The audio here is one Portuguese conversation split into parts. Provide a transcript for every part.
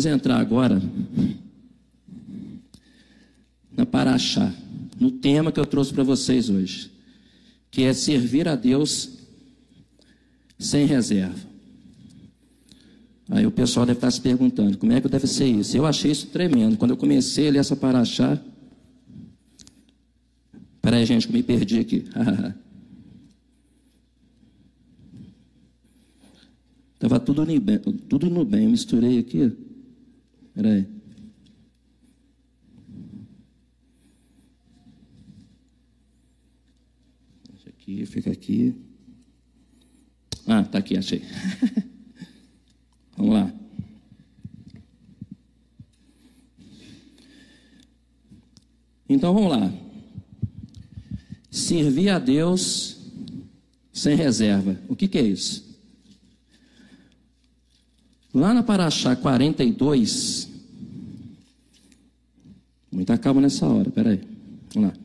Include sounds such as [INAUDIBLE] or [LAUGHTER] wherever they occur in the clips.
Vamos entrar agora na Paraxá, no tema que eu trouxe para vocês hoje, que é servir a Deus sem reserva. Aí o pessoal deve estar se perguntando, como é que deve ser isso? Eu achei isso tremendo. Quando eu comecei a ler essa Paraxá, Peraí, gente, que me perdi aqui. [LAUGHS] Estava tudo, tudo no bem, eu misturei aqui. Peraí. Deixa aqui, fica aqui. Ah, tá aqui, achei. [LAUGHS] Vamos lá. Então vamos lá. Servir a Deus sem reserva. O que, que é isso? Lá na Paraxá 42, muita calma nessa hora, peraí, vamos lá.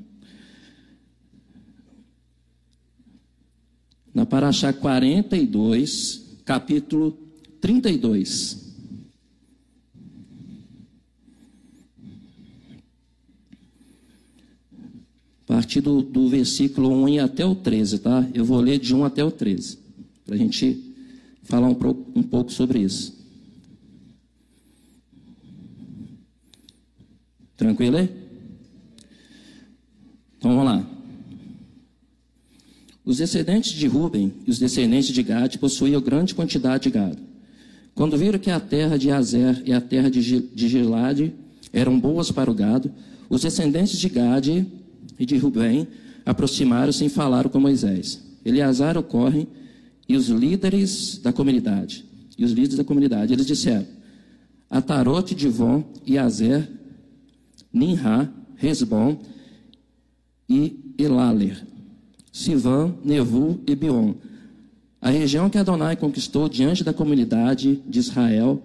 Na Paraxá 42, capítulo 32. A partir do, do versículo 1 até o 13, tá? Eu vou ler de 1 até o 13, para a gente falar um, um pouco sobre isso. Tranquilo aí? Então vamos lá. Os descendentes de Ruben e os descendentes de Gad possuíam grande quantidade de gado. Quando viram que a terra de Azer e a terra de Gilade eram boas para o gado, os descendentes de Gad e de Rubem aproximaram-se e falaram com Moisés. Eleazar ocorre e os líderes da comunidade. E os líderes da comunidade, eles disseram: Atarote, Divon e Azer, Ninra, Resbom e Elaler, Sivan, Nevu e Bion. A região que Adonai conquistou diante da comunidade de Israel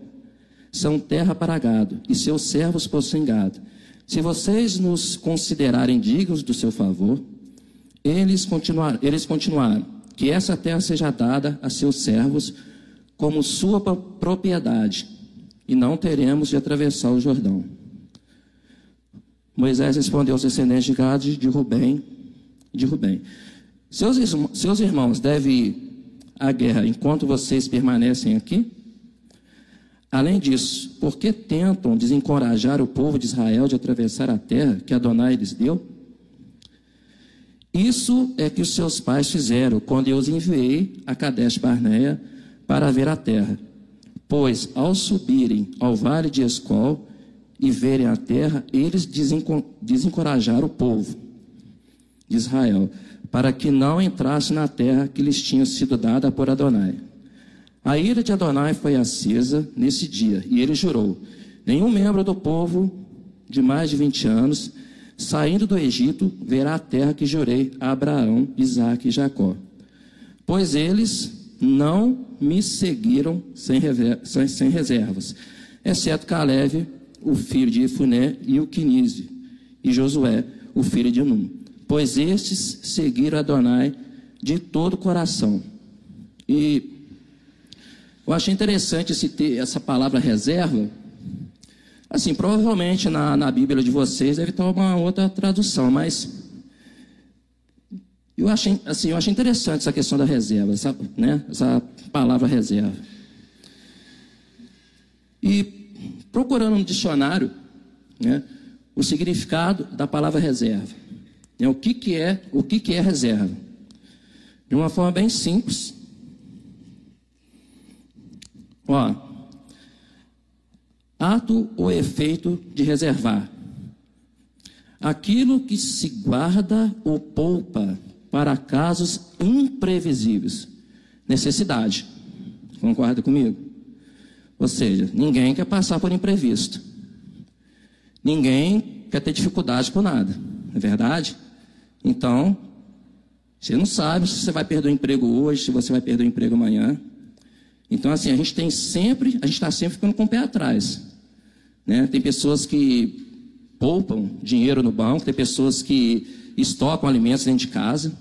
são terra para gado, e seus servos possuem gado. Se vocês nos considerarem dignos do seu favor, eles, continuar, eles continuaram, que essa terra seja dada a seus servos como sua propriedade, e não teremos de atravessar o Jordão. Moisés respondeu aos descendentes de Gad, de Rubem, de Rubem. Seus, seus irmãos devem ir à guerra enquanto vocês permanecem aqui? Além disso, por que tentam desencorajar o povo de Israel de atravessar a terra que Adonai lhes deu? Isso é que os seus pais fizeram quando eu os enviei a Kadesh Barneia para ver a terra. Pois, ao subirem ao vale de Escol e verem a terra, eles desencorajaram o povo de Israel, para que não entrasse na terra que lhes tinha sido dada por Adonai. A ira de Adonai foi acesa nesse dia, e ele jurou: Nenhum membro do povo de mais de 20 anos, saindo do Egito, verá a terra que jurei a Abraão, Isaque e Jacó. Pois eles não me seguiram sem, sem reservas, exceto Caleb, o filho de Efuné, e o Quinise, e Josué, o filho de Num. Pois estes seguiram Adonai de todo o coração. E eu achei interessante esse ter, essa palavra reserva. Assim, provavelmente na, na Bíblia de vocês deve ter uma outra tradução, mas eu achei, assim, eu achei interessante essa questão da reserva, essa, né, essa palavra reserva. E procurando no dicionário né, o significado da palavra reserva. Né, o que, que é o que, que é reserva? De uma forma bem simples, Ó, ato ou efeito de reservar. Aquilo que se guarda ou poupa para casos imprevisíveis. Necessidade. Concorda comigo? Ou seja, ninguém quer passar por imprevisto. Ninguém quer ter dificuldade com nada. Não é verdade? Então, você não sabe se você vai perder o emprego hoje, se você vai perder o emprego amanhã. Então, assim, a gente tem sempre, a gente está sempre ficando com o pé atrás. Né? Tem pessoas que poupam dinheiro no banco, tem pessoas que estocam alimentos dentro de casa,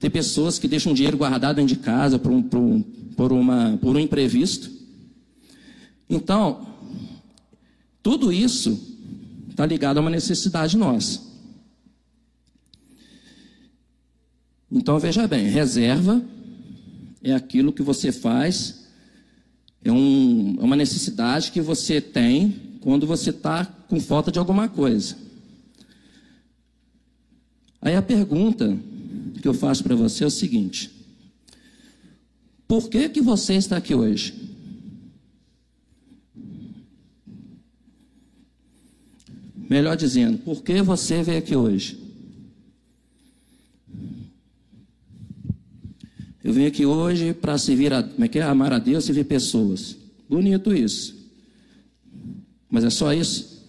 tem pessoas que deixam dinheiro guardado dentro de casa por um, por um, por uma, por um imprevisto. Então, Tudo isso está ligado a uma necessidade nossa. Então veja bem, reserva é aquilo que você faz, é, um, é uma necessidade que você tem quando você está com falta de alguma coisa. Aí a pergunta que eu faço para você é o seguinte: por que que você está aqui hoje? Melhor dizendo, por que você veio aqui hoje? Eu vim aqui hoje para servir a, como é que é? amar a Deus e servir pessoas. Bonito isso. Mas é só isso?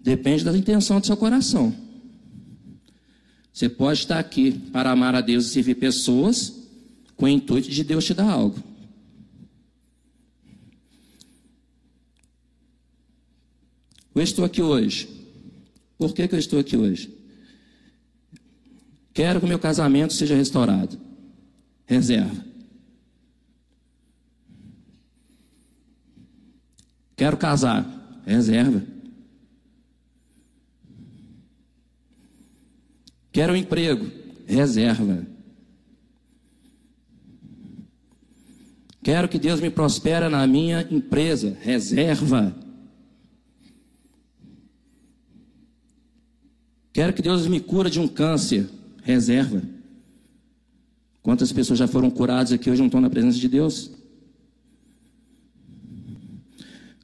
Depende da intenção do seu coração. Você pode estar aqui para amar a Deus e servir pessoas com o intuito de Deus te dar algo. Eu estou aqui hoje. Por que, que eu estou aqui hoje? Quero que o meu casamento seja restaurado. Reserva. Quero casar. Reserva. Quero um emprego. Reserva. Quero que Deus me prospere na minha empresa. Reserva. Quero que Deus me cura de um câncer. Reserva. Quantas pessoas já foram curadas aqui hoje não estão na presença de Deus?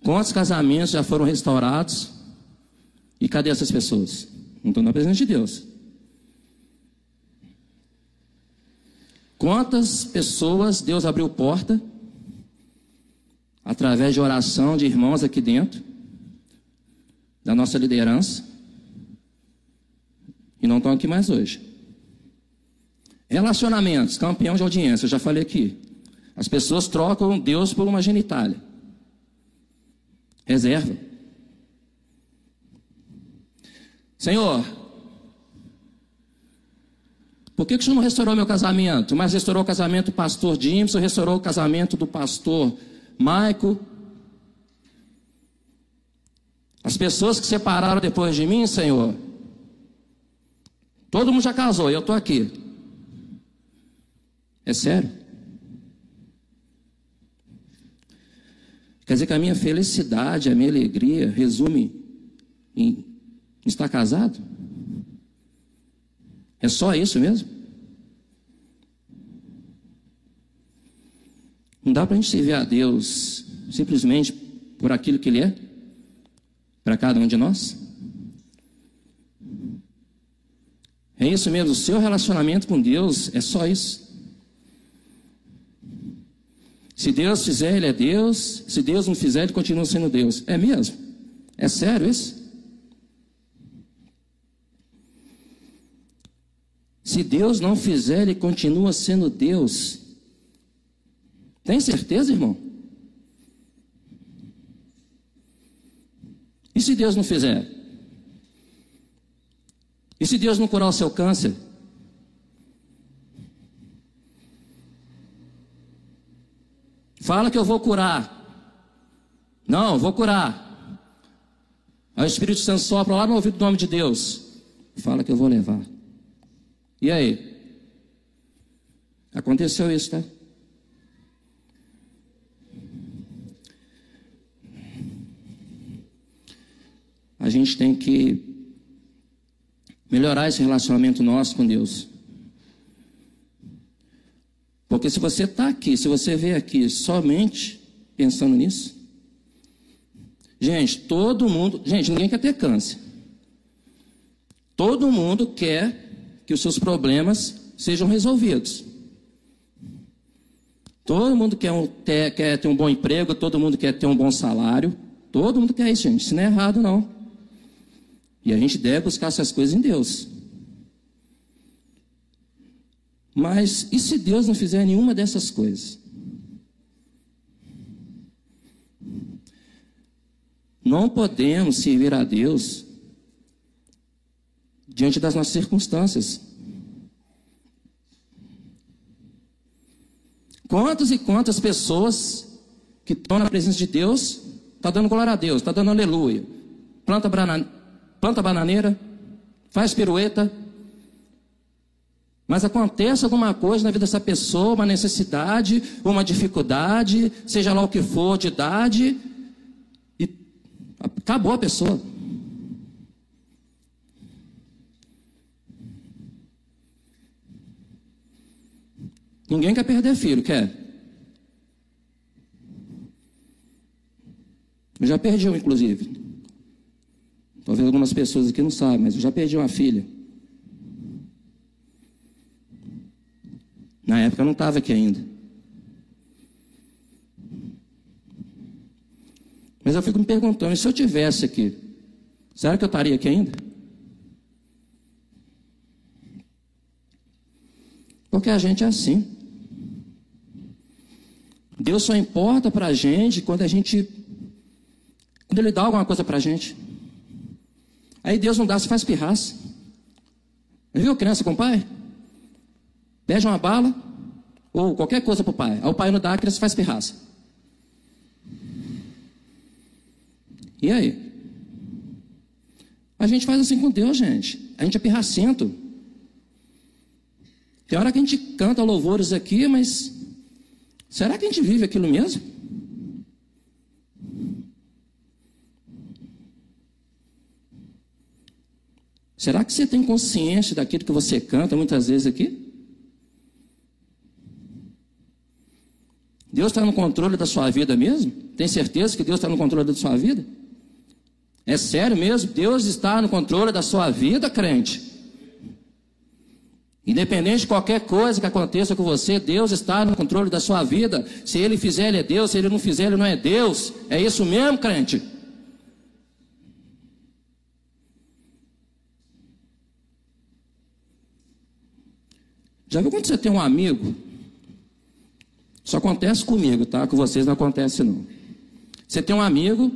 Quantos casamentos já foram restaurados? E cadê essas pessoas? Não estão na presença de Deus. Quantas pessoas Deus abriu porta através de oração de irmãos aqui dentro, da nossa liderança, e não estão aqui mais hoje. Relacionamentos, campeão de audiência, eu já falei aqui. As pessoas trocam Deus por uma genitália. Reserva. Senhor, por que, que o senhor não restaurou meu casamento? Mas restaurou o casamento do pastor Jimson, restaurou o casamento do pastor Maico. As pessoas que separaram depois de mim, Senhor, todo mundo já casou eu estou aqui. É sério? Quer dizer que a minha felicidade, a minha alegria resume em estar casado? É só isso mesmo? Não dá para a gente servir a Deus simplesmente por aquilo que Ele é para cada um de nós? É isso mesmo, o seu relacionamento com Deus é só isso. Se Deus fizer, Ele é Deus. Se Deus não fizer, Ele continua sendo Deus. É mesmo? É sério isso? Se Deus não fizer, Ele continua sendo Deus. Tem certeza, irmão? E se Deus não fizer? E se Deus não curar o seu câncer? Fala que eu vou curar. Não, vou curar. Aí o Espírito Santo sopra lá no ouvido do nome de Deus. Fala que eu vou levar. E aí? Aconteceu isso, tá? A gente tem que melhorar esse relacionamento nosso com Deus. Porque se você está aqui, se você veio aqui somente pensando nisso, gente, todo mundo, gente, ninguém quer ter câncer. Todo mundo quer que os seus problemas sejam resolvidos. Todo mundo quer, um, ter, quer ter um bom emprego, todo mundo quer ter um bom salário. Todo mundo quer isso, gente. Isso não é errado, não. E a gente deve buscar essas coisas em Deus. Mas e se Deus não fizer nenhuma dessas coisas? Não podemos servir a Deus diante das nossas circunstâncias. Quantas e quantas pessoas que estão na presença de Deus está dando glória a Deus, está dando aleluia. Planta, banana, planta bananeira, faz pirueta. Mas acontece alguma coisa na vida dessa pessoa, uma necessidade, uma dificuldade, seja lá o que for de idade, e acabou a pessoa. Ninguém quer perder filho, quer? Eu já perdi um, inclusive. Talvez algumas pessoas aqui não sabem, mas eu já perdi uma filha. Na época eu não estava aqui ainda. Mas eu fico me perguntando, se eu tivesse aqui, será que eu estaria aqui ainda? Porque a gente é assim. Deus só importa para a gente quando a gente. Quando Ele dá alguma coisa para a gente. Aí Deus não dá, se faz pirraça. Viu criança com o pai? Pede uma bala ou qualquer coisa para o pai. Aí o pai não dá, a criança faz pirraça. E aí? A gente faz assim com Deus, gente. A gente é pirracento. Tem hora que a gente canta louvores aqui, mas será que a gente vive aquilo mesmo? Será que você tem consciência daquilo que você canta muitas vezes aqui? Deus está no controle da sua vida mesmo? Tem certeza que Deus está no controle da sua vida? É sério mesmo? Deus está no controle da sua vida, crente? Independente de qualquer coisa que aconteça com você, Deus está no controle da sua vida. Se Ele fizer, Ele é Deus. Se Ele não fizer, Ele não é Deus. É isso mesmo, crente? Já viu quando você tem um amigo? Isso acontece comigo, tá? Com vocês não acontece não. Você tem um amigo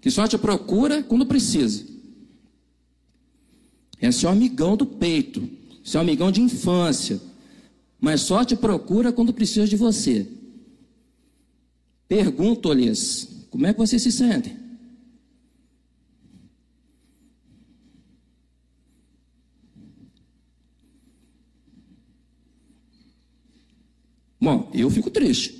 que só te procura quando precisa. É seu amigão do peito, seu amigão de infância, mas só te procura quando precisa de você. Pergunto-lhes, como é que vocês se sentem? Bom, eu fico triste.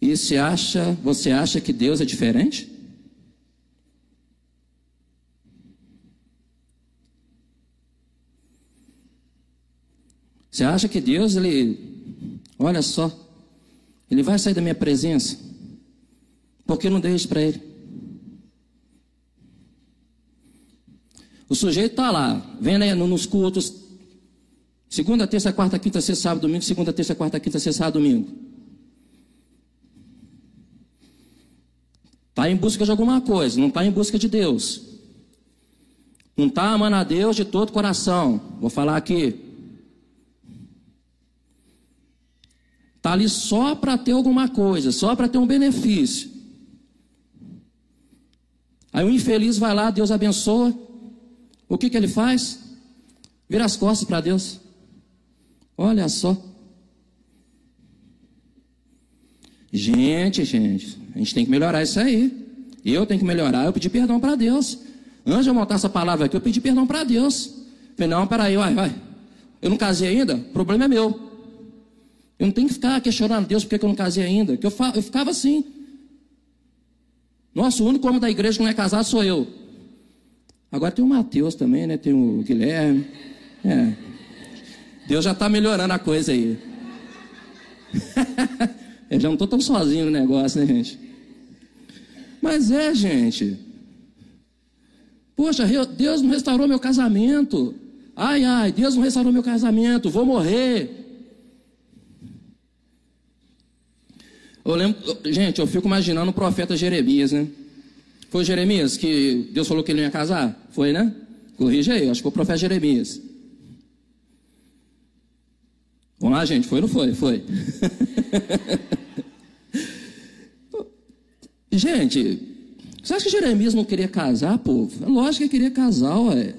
E você acha, você acha que Deus é diferente? Você acha que Deus, ele, olha só, ele vai sair da minha presença? Porque eu não dei isso para ele? O sujeito está lá, vendo aí nos cultos, segunda, terça, quarta, quinta, sexta, sábado, domingo, segunda, terça, quarta, quinta, sexta, sábado, domingo. Está em busca de alguma coisa, não está em busca de Deus. Não está amando a Deus de todo coração. Vou falar aqui. Está ali só para ter alguma coisa, só para ter um benefício. Aí o infeliz vai lá, Deus abençoa, o que, que ele faz? Vira as costas para Deus. Olha só. Gente, gente, a gente tem que melhorar isso aí. Eu tenho que melhorar, eu pedi perdão para Deus. Antes de eu montar essa palavra aqui, eu pedi perdão para Deus. Falei, não, peraí, vai, vai. Eu não casei ainda? O problema é meu. Eu não tenho que ficar questionando Deus porque eu não casei ainda. Que eu, eu ficava assim. Nossa, o único homem da igreja que não é casado sou eu. Agora tem o Mateus também, né? Tem o Guilherme. É. Deus já está melhorando a coisa aí. [LAUGHS] Eu já não estou tão sozinho no negócio, né, gente? Mas é, gente. Poxa, Deus não restaurou meu casamento. Ai, ai, Deus não restaurou meu casamento. Vou morrer. Eu lembro, gente, eu fico imaginando o profeta Jeremias, né? Foi Jeremias que Deus falou que ele ia casar? Foi, né? Corrija aí, acho que foi o profeta Jeremias. Vamos lá, gente, foi ou não foi? Foi. [LAUGHS] gente, você acha que Jeremias não queria casar, povo? É lógico que queria casar, ué.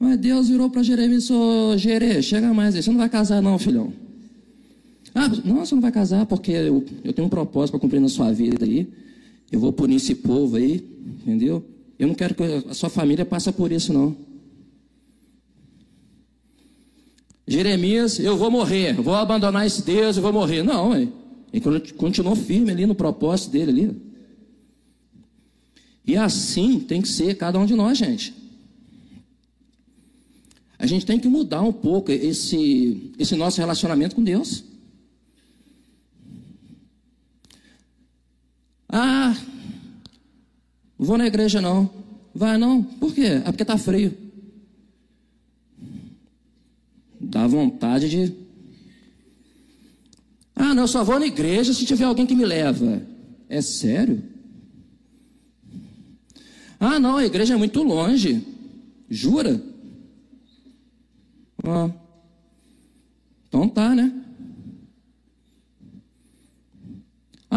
Mas Deus virou para Jeremias e disse: Jere, chega mais aí, você não vai casar, não, filhão. Ah, não, você não vai casar porque eu, eu tenho um propósito para cumprir na sua vida aí. Eu vou punir esse povo aí, entendeu? Eu não quero que a sua família passe por isso, não. Jeremias, eu vou morrer, vou abandonar esse Deus, eu vou morrer. Não, ele continuou firme ali no propósito dele ali. E assim tem que ser cada um de nós, gente. A gente tem que mudar um pouco esse, esse nosso relacionamento com Deus. Ah, não vou na igreja não. Vai não? Por quê? É porque está frio. Dá vontade de. Ah, não, eu só vou na igreja se tiver alguém que me leva. É sério? Ah, não, a igreja é muito longe. Jura? Ah, então tá, né?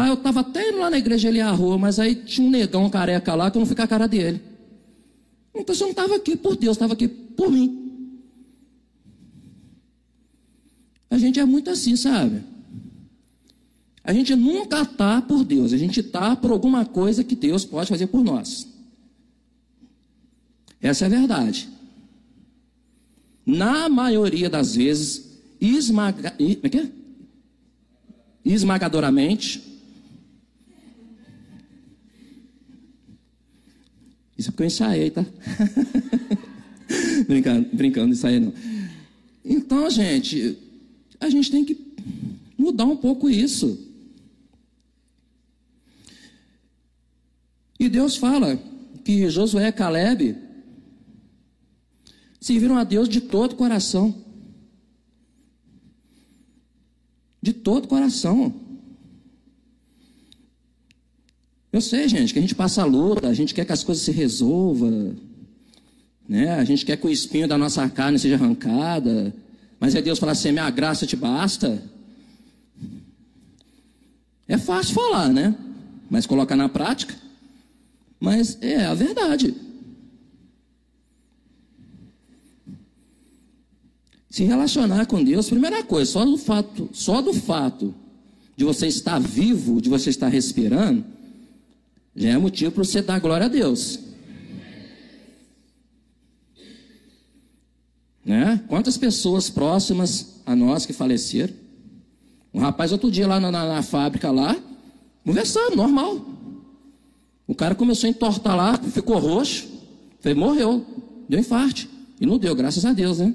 Ah, eu estava até indo lá na igreja à rua, mas aí tinha um negão careca lá que eu não com a cara dele. Então você não estava aqui por Deus, estava aqui por mim. A gente é muito assim, sabe? A gente nunca está por Deus, a gente está por alguma coisa que Deus pode fazer por nós. Essa é a verdade. Na maioria das vezes, esmaga, é esmagadoramente, isso é porque eu ensaiei, tá? [LAUGHS] brincando, brincando, ensaiei não. Então, gente, a gente tem que mudar um pouco isso. E Deus fala que Josué e Caleb serviram a Deus de todo o coração. De todo o coração. Eu sei, gente, que a gente passa a luta, a gente quer que as coisas se resolvam, né? A gente quer que o espinho da nossa carne seja arrancada, mas é Deus falar assim: minha graça te basta. É fácil falar, né? Mas colocar na prática. Mas é a verdade. Se relacionar com Deus, primeira coisa, só do fato, só do fato de você estar vivo, de você estar respirando, já é motivo para você dar glória a Deus. Né? Quantas pessoas próximas a nós que faleceram? Um rapaz outro dia lá na, na, na fábrica lá, conversando, normal. O cara começou a entortar lá, ficou roxo, foi, morreu, deu infarte. E não deu, graças a Deus, né?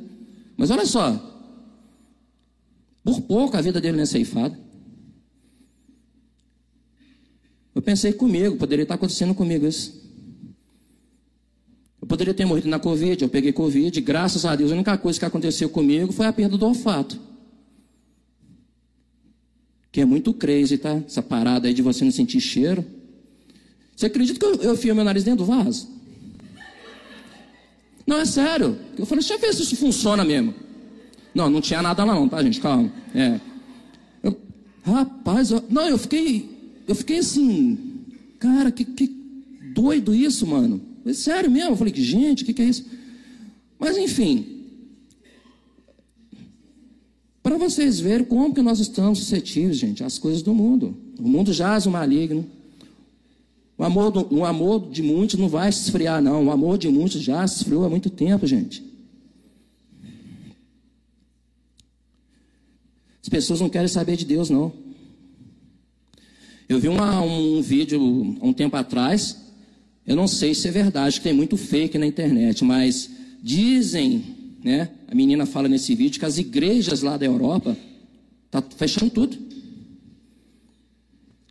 Mas olha só, por pouco a vida dele não é ceifada. Eu pensei comigo, poderia estar acontecendo comigo isso. Eu poderia ter morrido na Covid, eu peguei Covid, graças a Deus, a única coisa que aconteceu comigo foi a perda do olfato. Que é muito crazy, tá? Essa parada aí de você não sentir cheiro. Você acredita que eu, eu fio meu nariz dentro do vaso? Não, é sério. Eu falei, deixa eu ver se isso funciona mesmo. Não, não tinha nada lá não, tá, gente? Calma. É. Eu, rapaz, eu, não, eu fiquei, eu fiquei assim, cara, que, que doido isso, mano. Falei, sério mesmo? Eu falei, gente, o que, que é isso? Mas enfim, para vocês verem como que nós estamos suscetíveis, gente, às coisas do mundo. O mundo jaz o maligno. O amor, do, o amor de muitos não vai se esfriar, não. O amor de muitos já se esfriou há muito tempo, gente. As pessoas não querem saber de Deus, não. Eu vi uma, um vídeo um tempo atrás eu não sei se é verdade, que tem muito fake na internet, mas dizem, né? A menina fala nesse vídeo que as igrejas lá da Europa tá fechando tudo.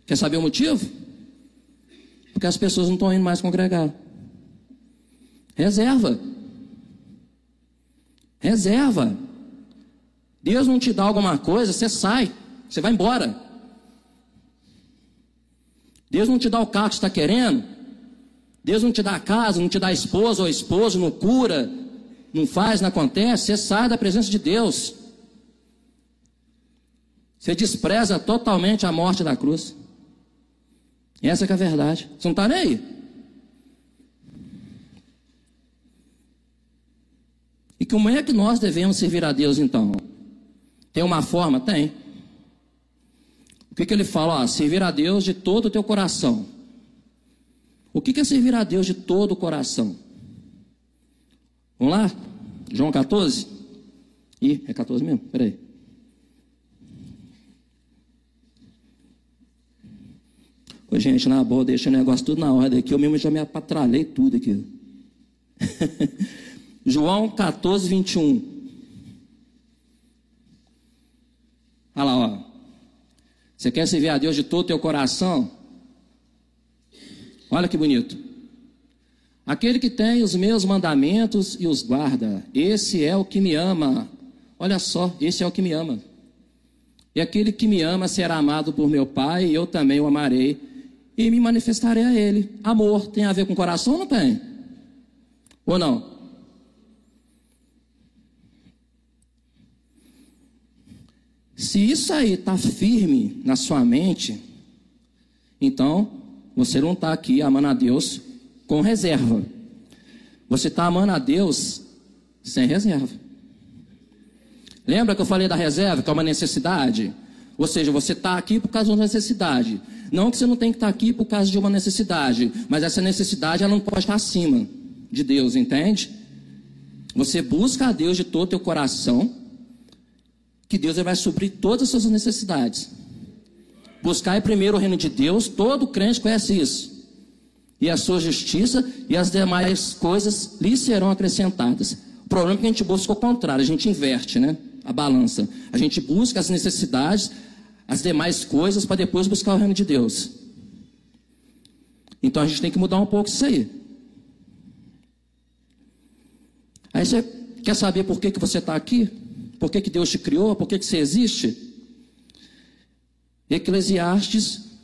Quer saber o motivo? Porque as pessoas não estão indo mais congregar. Reserva. Reserva. Deus não te dá alguma coisa, você sai, você vai embora. Deus não te dá o carro que está querendo, Deus não te dá casa, não te dá esposa ou esposo, não cura, não faz, não acontece. Você sai da presença de Deus. Você despreza totalmente a morte da cruz. Essa é, é a verdade. Você não está nem aí. E como é que nós devemos servir a Deus então? Tem uma forma? Tem. O que, que ele fala? Ó, servir a Deus de todo o teu coração. O que, que é servir a Deus de todo o coração? Vamos lá? João 14? Ih, é 14 mesmo? Peraí. Ô, gente, na boa, deixa o negócio tudo na ordem aqui. Eu mesmo já me apatralhei tudo aqui. [LAUGHS] João 14, 21. Olha lá, ó. Você quer servir a Deus de todo o teu coração? Olha que bonito. Aquele que tem os meus mandamentos e os guarda, esse é o que me ama. Olha só, esse é o que me ama. E aquele que me ama será amado por meu Pai, e eu também o amarei e me manifestarei a ele. Amor tem a ver com coração ou não tem? Ou não? Se isso aí está firme na sua mente, então você não está aqui amando a Deus com reserva. Você está amando a Deus sem reserva. Lembra que eu falei da reserva, que é uma necessidade? Ou seja, você está aqui por causa de uma necessidade. Não que você não tem que estar tá aqui por causa de uma necessidade, mas essa necessidade ela não pode estar acima de Deus, entende? Você busca a Deus de todo o teu coração que Deus vai suprir todas as suas necessidades. Buscar primeiro o reino de Deus, todo crente conhece isso. E a sua justiça e as demais coisas lhe serão acrescentadas. O problema é que a gente busca o contrário, a gente inverte, né? A balança. A gente busca as necessidades, as demais coisas, para depois buscar o reino de Deus. Então a gente tem que mudar um pouco isso aí. Aí você quer saber por que, que você está aqui? Por que, que Deus te criou? Por que, que você existe? Eclesiastes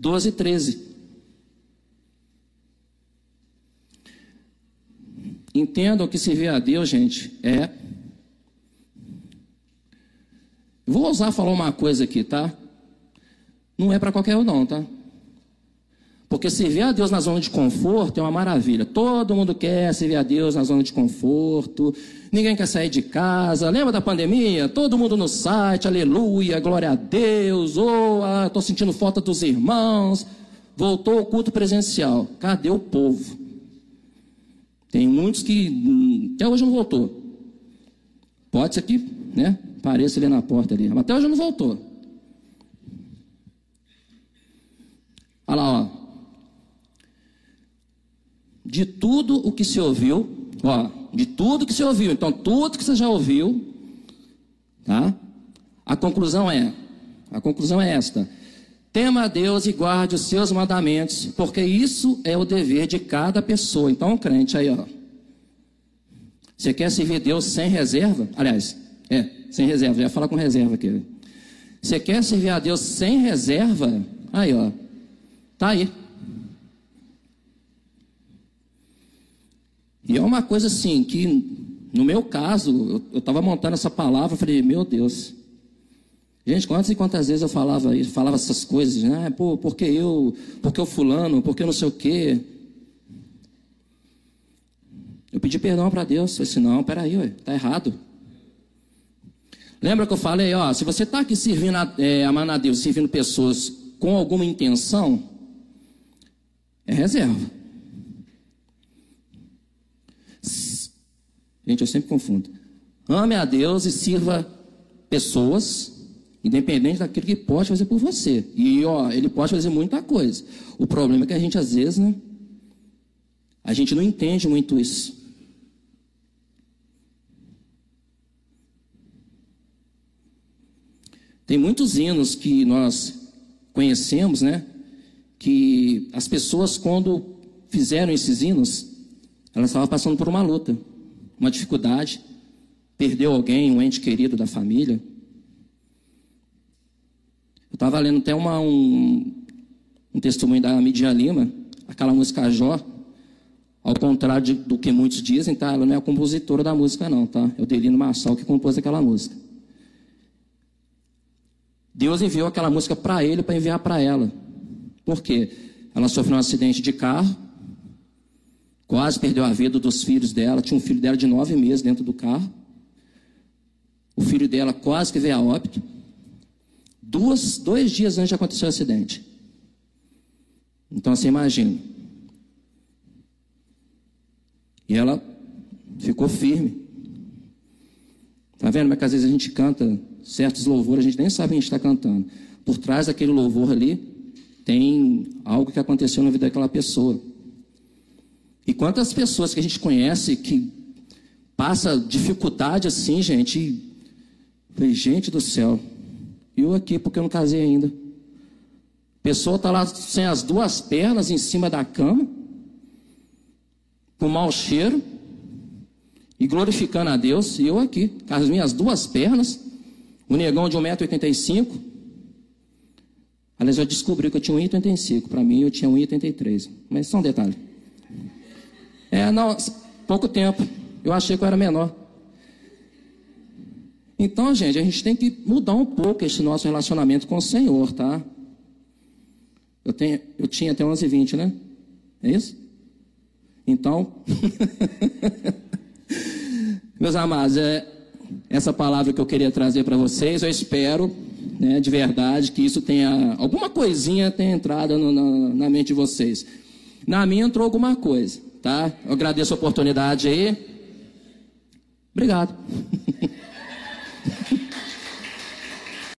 12, 13. Entendam que servir a Deus, gente, é. Vou ousar falar uma coisa aqui, tá? Não é para qualquer um, não, tá? Porque servir a Deus na zona de conforto é uma maravilha. Todo mundo quer servir a Deus na zona de conforto. Ninguém quer sair de casa. Lembra da pandemia? Todo mundo no site, aleluia, glória a Deus. Oh, ah, estou sentindo falta dos irmãos. Voltou o culto presencial. Cadê o povo? Tem muitos que hum, até hoje não voltou. Pode ser que, né? Pareça ali na porta ali. Mas até hoje não voltou. Olha lá, ó de tudo o que se ouviu, ó, de tudo que se ouviu, então tudo que você já ouviu, tá? A conclusão é, a conclusão é esta: tema a Deus e guarde os seus mandamentos, porque isso é o dever de cada pessoa. Então, crente aí, ó. Você quer servir Deus sem reserva? Aliás, é, sem reserva, já fala com reserva aqui. Você quer servir a Deus sem reserva? Aí, ó. Tá aí. E é uma coisa assim que, no meu caso, eu estava montando essa palavra, falei, meu Deus. Gente, quantas e quantas vezes eu falava isso, falava essas coisas, né? Pô, porque eu, porque o fulano, porque eu não sei o quê. Eu pedi perdão para Deus, falei assim, não, peraí, ué, tá errado. Lembra que eu falei, ó, se você está aqui servindo, a, é, amando a Deus, servindo pessoas com alguma intenção, é reserva. Gente, eu sempre confundo. Ame a Deus e sirva pessoas, independente daquilo que pode fazer por você. E ó, ele pode fazer muita coisa. O problema é que a gente às vezes, né? A gente não entende muito isso. Tem muitos hinos que nós conhecemos, né? Que as pessoas, quando fizeram esses hinos, elas estavam passando por uma luta uma dificuldade, perdeu alguém, um ente querido da família. Eu estava lendo até uma, um, um testemunho da Midian Lima, aquela música Jó, ao contrário de, do que muitos dizem, tá? Ela não é a compositora da música, não, tá? É o Delino Marçal que compôs aquela música. Deus enviou aquela música para ele, para enviar para ela. Por quê? Ela sofreu um acidente de carro, Quase perdeu a vida dos filhos dela. Tinha um filho dela de nove meses dentro do carro. O filho dela quase que veio a óbito. Duas, dois dias antes de acontecer o acidente. Então você imagina. E ela ficou firme. Tá vendo? Mas que às vezes a gente canta certos louvores, a gente nem sabe o que a gente está cantando. Por trás daquele louvor ali, tem algo que aconteceu na vida daquela pessoa. E quantas pessoas que a gente conhece que passa dificuldade assim, gente, e, gente do céu, eu aqui porque eu não casei ainda. Pessoa está lá sem as duas pernas em cima da cama, com mau cheiro, e glorificando a Deus, e eu aqui, com as minhas duas pernas, o negão de 1,85m. Aliás, eu descobri que eu tinha 1,85m. Para mim, eu tinha 1,83m. Mas só um detalhe. É, não, pouco tempo. Eu achei que eu era menor. Então, gente, a gente tem que mudar um pouco esse nosso relacionamento com o Senhor, tá? Eu, tenho, eu tinha até 11 e 20, né? É isso? Então, [LAUGHS] meus amados, é essa palavra que eu queria trazer para vocês. Eu espero, né, de verdade, que isso tenha alguma coisinha tenha entrado no, na, na mente de vocês. Na minha entrou alguma coisa, Tá? Eu agradeço a oportunidade aí. Obrigado. [LAUGHS]